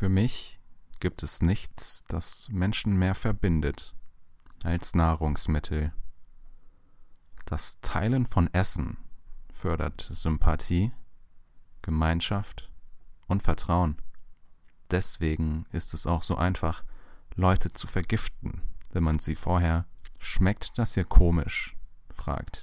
Für mich gibt es nichts, das Menschen mehr verbindet als Nahrungsmittel. Das Teilen von Essen fördert Sympathie, Gemeinschaft und Vertrauen. Deswegen ist es auch so einfach, Leute zu vergiften, wenn man sie vorher Schmeckt das hier komisch? fragt.